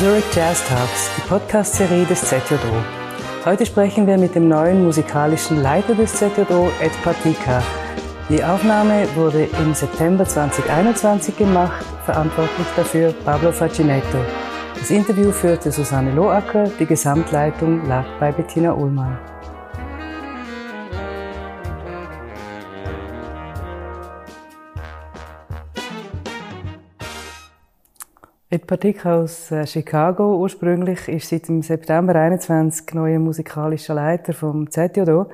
Zurich Jazz Talks, die Podcast-Serie des ZJO. Heute sprechen wir mit dem neuen musikalischen Leiter des ZJO, Ed Patika. Die Aufnahme wurde im September 2021 gemacht, verantwortlich dafür Pablo Facinetto. Das Interview führte Susanne Loacker, die Gesamtleitung lag bei Bettina Ullmann. Ed Patik aus äh, Chicago. Ursprünglich ist seit dem September 21 neuer musikalischer Leiter vom ZJO.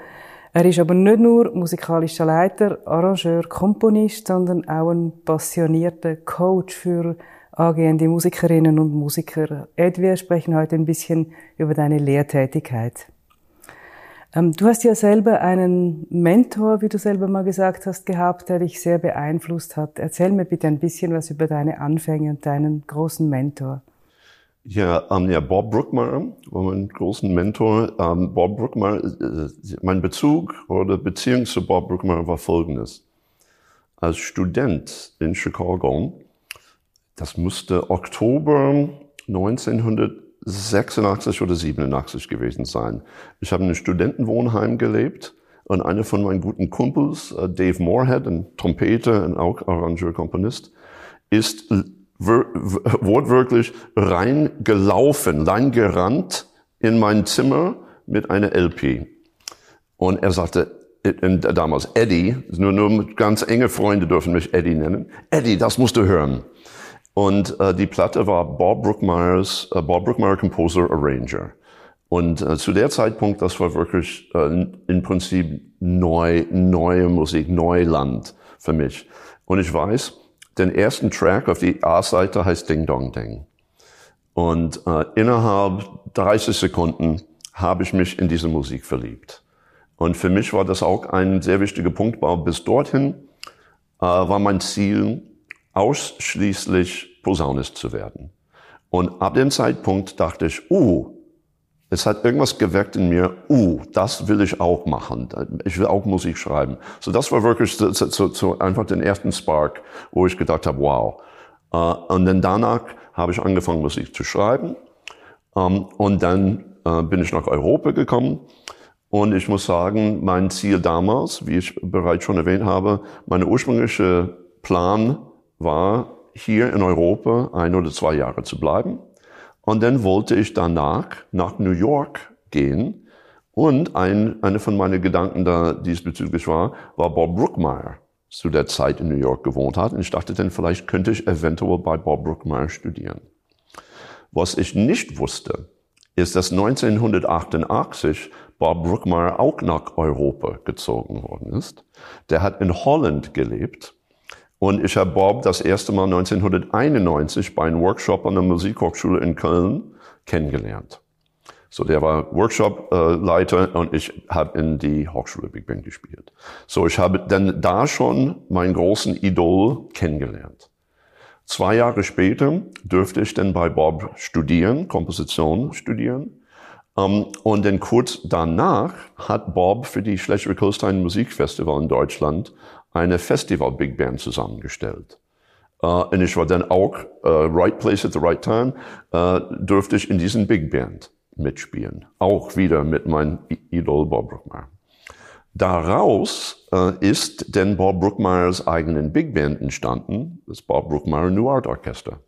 Er ist aber nicht nur musikalischer Leiter, Arrangeur, Komponist, sondern auch ein passionierter Coach für angehende Musikerinnen und Musiker. Ed, wir sprechen heute ein bisschen über deine Lehrtätigkeit. Ähm, du hast ja selber einen Mentor, wie du selber mal gesagt hast, gehabt, der dich sehr beeinflusst hat. Erzähl mir bitte ein bisschen was über deine Anfänge und deinen großen Mentor. Ja, ähm, ja Bob Brookmeyer war mein großen Mentor. Ähm, Bob Brookmeyer, äh, mein Bezug oder Beziehung zu Bob Brookmeyer war folgendes. Als Student in Chicago, das musste Oktober 1900 86 oder 87 gewesen sein. Ich habe in einem Studentenwohnheim gelebt und einer von meinen guten Kumpels, äh, Dave Moorhead, ein Trompeter und auch Arrangeur, Komponist, ist wortwörtlich reingelaufen, reingerannt in mein Zimmer mit einer LP. Und er sagte, damals Eddie, nur, nur ganz enge Freunde dürfen mich Eddie nennen. Eddie, das musst du hören. Und äh, die Platte war Bob Brookmeyers, äh, Bob Brookmeyer Composer Arranger. Und äh, zu der Zeitpunkt, das war wirklich äh, im Prinzip neu, neue Musik, Neuland für mich. Und ich weiß, den ersten Track auf die A-Seite heißt Ding Dong Ding. Und äh, innerhalb 30 Sekunden habe ich mich in diese Musik verliebt. Und für mich war das auch ein sehr wichtiger Punkt, weil bis dorthin äh, war mein Ziel, ausschließlich Posaunist zu werden. Und ab dem Zeitpunkt dachte ich, uh, es hat irgendwas geweckt in mir, uh, das will ich auch machen. Ich will auch Musik schreiben. So das war wirklich so, so, so einfach den ersten Spark, wo ich gedacht habe, wow. Uh, und dann danach habe ich angefangen, Musik zu schreiben. Um, und dann uh, bin ich nach Europa gekommen. Und ich muss sagen, mein Ziel damals, wie ich bereits schon erwähnt habe, meine ursprüngliche Plan war, hier in Europa ein oder zwei Jahre zu bleiben. Und dann wollte ich danach nach New York gehen. Und ein, eine von meinen Gedanken da diesbezüglich war, war Bob Brookmeyer zu der Zeit in New York gewohnt hat. Und ich dachte dann, vielleicht könnte ich eventuell bei Bob Brookmeyer studieren. Was ich nicht wusste, ist, dass 1988 Bob Brookmeyer auch nach Europa gezogen worden ist. Der hat in Holland gelebt und ich habe Bob das erste Mal 1991 bei einem Workshop an der Musikhochschule in Köln kennengelernt. So, der war Workshop-Leiter und ich habe in die Hochschule Big Band gespielt. So, ich habe dann da schon meinen großen Idol kennengelernt. Zwei Jahre später dürfte ich dann bei Bob studieren, Komposition studieren. Um, und dann kurz danach hat Bob für die Schleswig-Holstein Musikfestival in Deutschland eine Festival Big Band zusammengestellt. Uh, und ich war dann auch uh, right place at the right time, uh, durfte ich in diesen Big Band mitspielen. Auch wieder mit meinem Idol Bob Brookmeyer. Daraus ist denn Bob Brookmeyers eigenen Big Band entstanden, das Bob Brookmeyer New Art Orchester,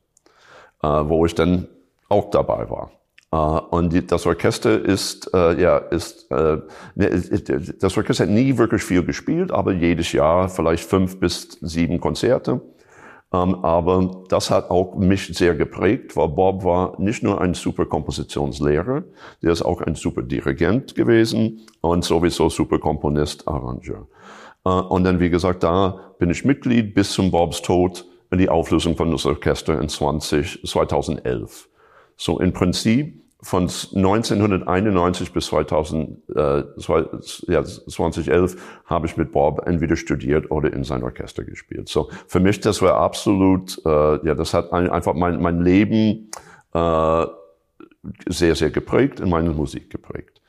wo ich dann auch dabei war. Uh, und die, das Orchester ist, uh, ja, ist, uh, das Orchester hat nie wirklich viel gespielt, aber jedes Jahr vielleicht fünf bis sieben Konzerte. Um, aber das hat auch mich sehr geprägt, weil Bob war nicht nur ein super Kompositionslehrer, der ist auch ein super Dirigent gewesen und sowieso super Komponist, Arrangeur. und dann, wie gesagt, da bin ich Mitglied bis zum Bobs Tod in die Auflösung von das Orchester in 20, 2011. So im Prinzip von 1991 bis 2000, äh, ja, 2011 habe ich mit Bob entweder studiert oder in sein Orchester gespielt. So für mich das war absolut, äh, ja, das hat ein, einfach mein, mein Leben äh, sehr sehr geprägt, in meine Musik geprägt.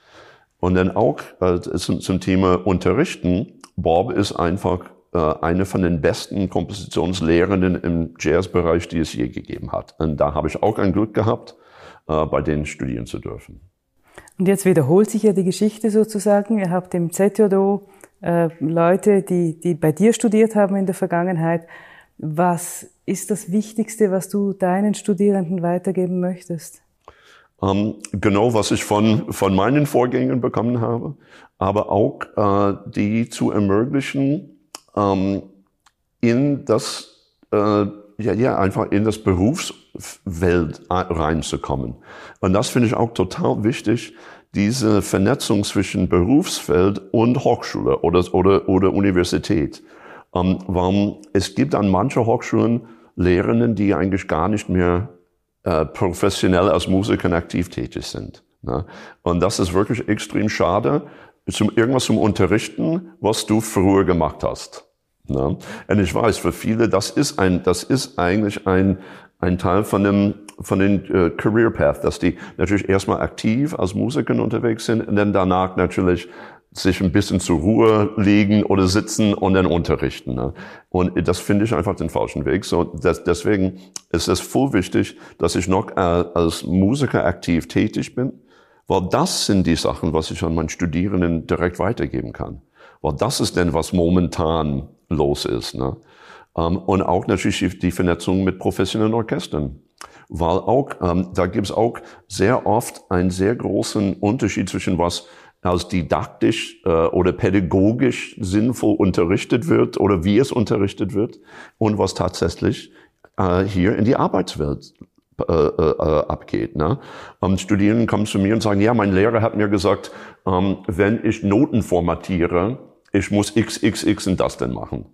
Und dann auch äh, zum, zum Thema Unterrichten. Bob ist einfach eine von den besten Kompositionslehrenden im Jazzbereich, die es je gegeben hat. Und da habe ich auch ein Glück gehabt äh, bei denen studieren zu dürfen. Und jetzt wiederholt sich ja die Geschichte sozusagen. Ihr habt im ZJO äh, Leute, die, die bei dir studiert haben in der Vergangenheit. Was ist das Wichtigste, was du deinen Studierenden weitergeben möchtest? Ähm, genau, was ich von, von meinen Vorgängern bekommen habe, aber auch äh, die zu ermöglichen, ähm, in das, äh, ja, ja, einfach in das Berufswelt reinzukommen. Und das finde ich auch total wichtig, diese Vernetzung zwischen Berufsfeld und Hochschule oder, oder, oder Universität. Ähm, weil es gibt an manchen Hochschulen Lehrenden, die eigentlich gar nicht mehr äh, professionell als Musiker aktiv tätig sind. Ne? Und das ist wirklich extrem schade, zum, irgendwas zum Unterrichten, was du früher gemacht hast. Ne? Und ich weiß, für viele, das ist ein, das ist eigentlich ein, ein Teil von dem, von den äh, Career Path, dass die natürlich erstmal aktiv als Musiker unterwegs sind und dann danach natürlich sich ein bisschen zur Ruhe legen oder sitzen und dann unterrichten. Ne? Und das finde ich einfach den falschen Weg. So, das, deswegen ist es voll wichtig, dass ich noch äh, als Musiker aktiv tätig bin, weil das sind die Sachen, was ich an meinen Studierenden direkt weitergeben kann. Weil das ist denn, was momentan los ist. Ne? Ähm, und auch natürlich die Vernetzung mit professionellen Orchestern. Weil auch, ähm, da gibt es auch sehr oft einen sehr großen Unterschied zwischen was als didaktisch äh, oder pädagogisch sinnvoll unterrichtet wird oder wie es unterrichtet wird und was tatsächlich äh, hier in die Arbeitswelt äh, äh, abgeht. Ne? Ähm, Studierende kommen zu mir und sagen, ja, mein Lehrer hat mir gesagt, ähm, wenn ich Noten formatiere, ich muss x, x, x und das denn machen.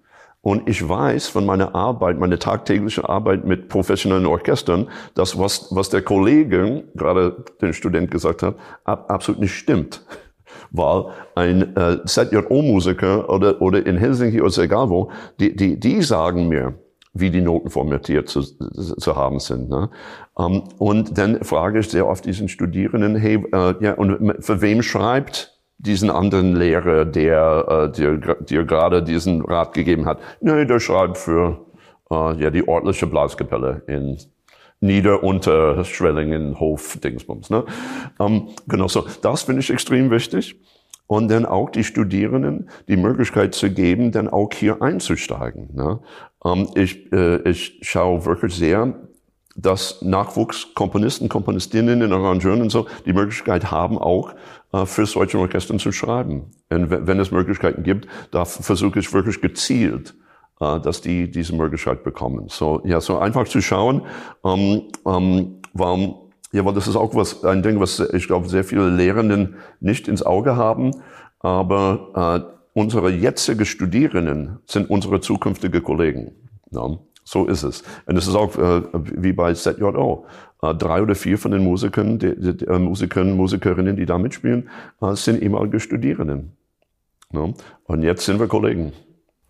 Und ich weiß von meiner Arbeit, meiner tagtäglichen Arbeit mit professionellen Orchestern, dass was, was der Kollege, gerade den Student gesagt hat, ab, absolut nicht stimmt weil ein äh, ZJO-Musiker oder, oder in Helsinki oder egal wo, die, die, die sagen mir, wie die Noten formatiert zu, zu haben sind. Ne? Ähm, und dann frage ich sehr oft diesen Studierenden, hey, äh, ja, und für wem schreibt diesen anderen Lehrer, der äh, dir, dir gerade diesen Rat gegeben hat? Nee, der schreibt für äh, ja, die örtliche Blaskapelle in Nieder-, Unter-, Schwellingen, Hof, Dingsbums. Ne? Ähm, genau so. Das finde ich extrem wichtig. Und dann auch die Studierenden die Möglichkeit zu geben, dann auch hier einzusteigen. Ne? Ähm, ich, äh, ich schaue wirklich sehr, dass Nachwuchskomponisten, Komponistinnen, Arrangeuren und so die Möglichkeit haben, auch äh, für solche Orchestern zu schreiben. Und wenn es Möglichkeiten gibt, da versuche ich wirklich gezielt äh, dass die diese Möglichkeit bekommen. So, ja, so einfach zu schauen, ähm, ähm, warum, ja, weil das ist auch was, ein Ding, was ich glaube, sehr viele Lehrenden nicht ins Auge haben, aber äh, unsere jetzige Studierenden sind unsere zukünftige Kollegen. Ja, so ist es. Und es ist auch äh, wie bei ZJO. Äh, drei oder vier von den Musikern, die, die äh, Musikern, Musikerinnen, die da mitspielen, äh, sind ehemalige Studierenden. Ja, und jetzt sind wir Kollegen.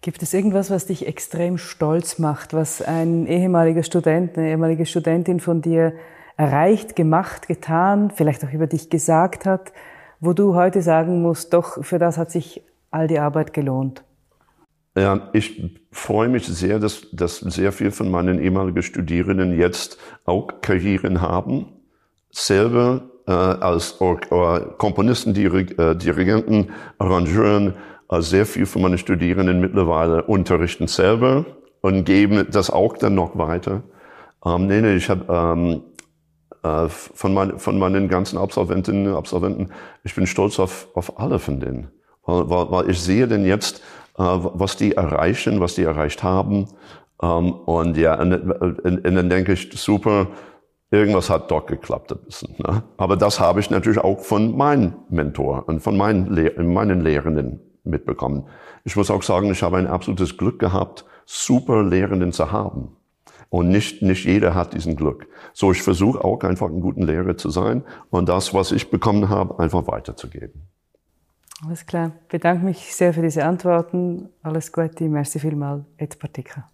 Gibt es irgendwas, was dich extrem stolz macht, was ein ehemaliger Student, eine ehemalige Studentin von dir erreicht, gemacht, getan, vielleicht auch über dich gesagt hat, wo du heute sagen musst, doch, für das hat sich all die Arbeit gelohnt? Ja, ich freue mich sehr, dass, dass sehr viel von meinen ehemaligen Studierenden jetzt auch Karrieren haben, selber äh, als Or Komponisten, Dirig äh, Dirigenten, Arrangeuren, also sehr viel von meinen Studierenden mittlerweile unterrichten selber und geben das auch dann noch weiter. Ähm, nee, nee, ich habe ähm, äh, von, mein, von meinen ganzen Absolventinnen und Absolventen, ich bin stolz auf, auf alle von denen. Weil, weil, weil ich sehe denn jetzt, äh, was die erreichen, was die erreicht haben. Ähm, und ja, und, und, und dann denke ich, super, irgendwas hat doch geklappt ein bisschen. Ne? Aber das habe ich natürlich auch von meinem Mentor und von meinen, Lehr meinen Lehrenden mitbekommen. Ich muss auch sagen, ich habe ein absolutes Glück gehabt, super Lehrenden zu haben. Und nicht, nicht jeder hat diesen Glück. So, ich versuche auch einfach ein guter Lehrer zu sein und das, was ich bekommen habe, einfach weiterzugeben. Alles klar. Ich bedanke mich sehr für diese Antworten. Alles Gute. Merci vielmal. Et Partika.